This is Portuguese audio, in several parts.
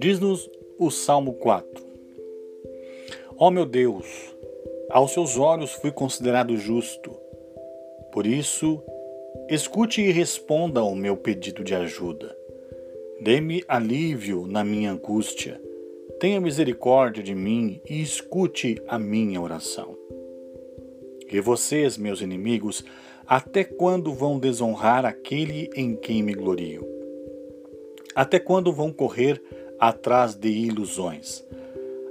Diz-nos o Salmo 4: Ó oh meu Deus, aos seus olhos fui considerado justo. Por isso, escute e responda ao meu pedido de ajuda. Dê-me alívio na minha angústia. Tenha misericórdia de mim e escute a minha oração. E vocês, meus inimigos, até quando vão desonrar aquele em quem me glorio? Até quando vão correr atrás de ilusões?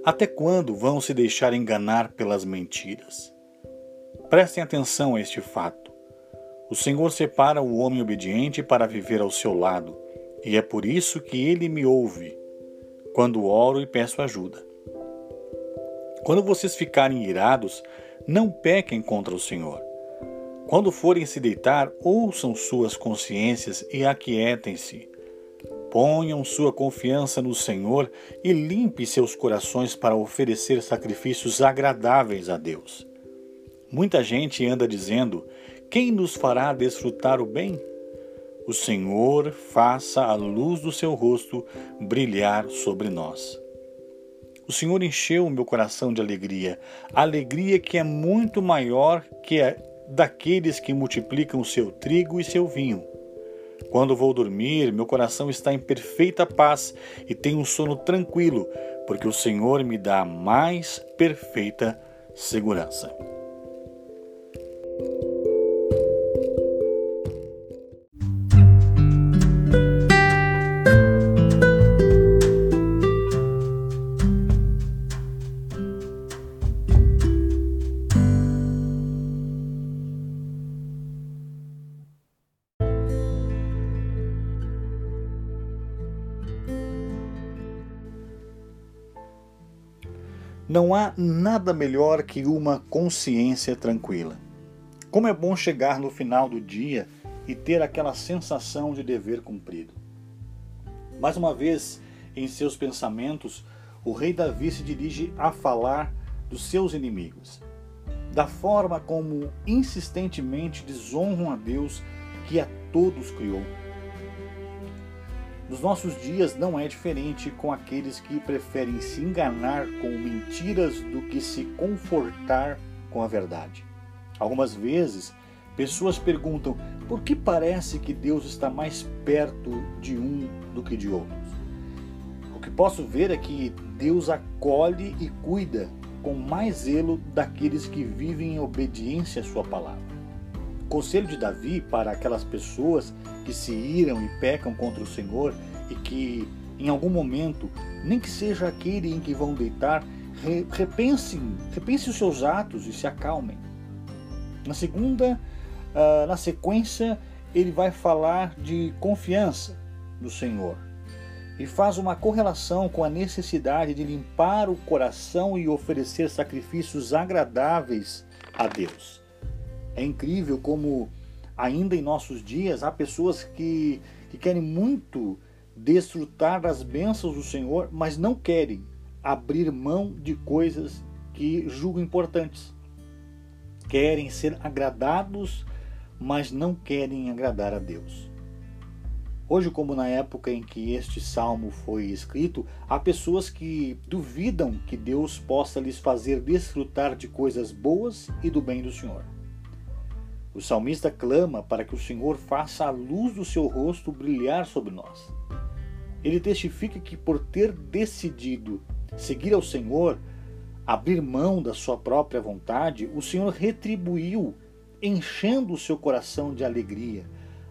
Até quando vão se deixar enganar pelas mentiras? Prestem atenção a este fato. O Senhor separa o homem obediente para viver ao seu lado, e é por isso que ele me ouve quando oro e peço ajuda. Quando vocês ficarem irados, não pequem contra o Senhor. Quando forem se deitar, ouçam suas consciências e aquietem-se. Ponham sua confiança no Senhor e limpe seus corações para oferecer sacrifícios agradáveis a Deus. Muita gente anda dizendo: Quem nos fará desfrutar o bem? O Senhor faça a luz do seu rosto brilhar sobre nós. O Senhor encheu o meu coração de alegria, alegria que é muito maior que a daqueles que multiplicam seu trigo e seu vinho. Quando vou dormir, meu coração está em perfeita paz e tenho um sono tranquilo, porque o Senhor me dá mais perfeita segurança. Não há nada melhor que uma consciência tranquila. Como é bom chegar no final do dia e ter aquela sensação de dever cumprido. Mais uma vez, em seus pensamentos, o rei Davi se dirige a falar dos seus inimigos, da forma como insistentemente desonram a Deus que a todos criou nos nossos dias não é diferente com aqueles que preferem se enganar com mentiras do que se confortar com a verdade. Algumas vezes, pessoas perguntam por que parece que Deus está mais perto de um do que de outros. O que posso ver é que Deus acolhe e cuida com mais zelo daqueles que vivem em obediência à Sua palavra. Conselho de Davi para aquelas pessoas que se iram e pecam contra o Senhor e que em algum momento, nem que seja aquele em que vão deitar, repensem, repensem os seus atos e se acalmem. Na segunda, uh, na sequência, ele vai falar de confiança no Senhor e faz uma correlação com a necessidade de limpar o coração e oferecer sacrifícios agradáveis a Deus. É incrível como ainda em nossos dias há pessoas que, que querem muito desfrutar das bênçãos do Senhor, mas não querem abrir mão de coisas que julgam importantes. Querem ser agradados, mas não querem agradar a Deus. Hoje, como na época em que este salmo foi escrito, há pessoas que duvidam que Deus possa lhes fazer desfrutar de coisas boas e do bem do Senhor. O salmista clama para que o Senhor faça a luz do seu rosto brilhar sobre nós. Ele testifica que por ter decidido seguir ao Senhor, abrir mão da sua própria vontade, o Senhor retribuiu, enchendo o seu coração de alegria,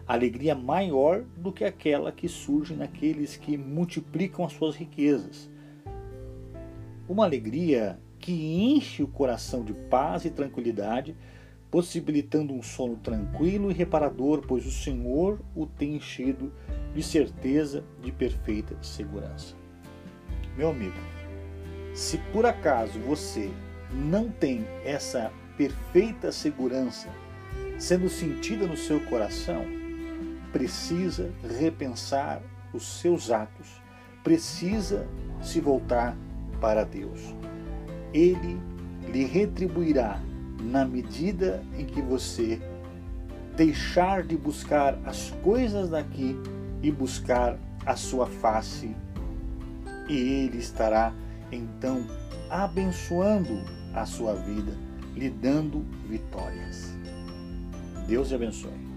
alegria maior do que aquela que surge naqueles que multiplicam as suas riquezas. Uma alegria que enche o coração de paz e tranquilidade possibilitando um sono tranquilo e reparador, pois o Senhor o tem enchido de certeza de perfeita segurança. Meu amigo, se por acaso você não tem essa perfeita segurança sendo sentida no seu coração, precisa repensar os seus atos, precisa se voltar para Deus. Ele lhe retribuirá na medida em que você deixar de buscar as coisas daqui e buscar a sua face, e Ele estará então abençoando a sua vida, lhe dando vitórias. Deus te abençoe.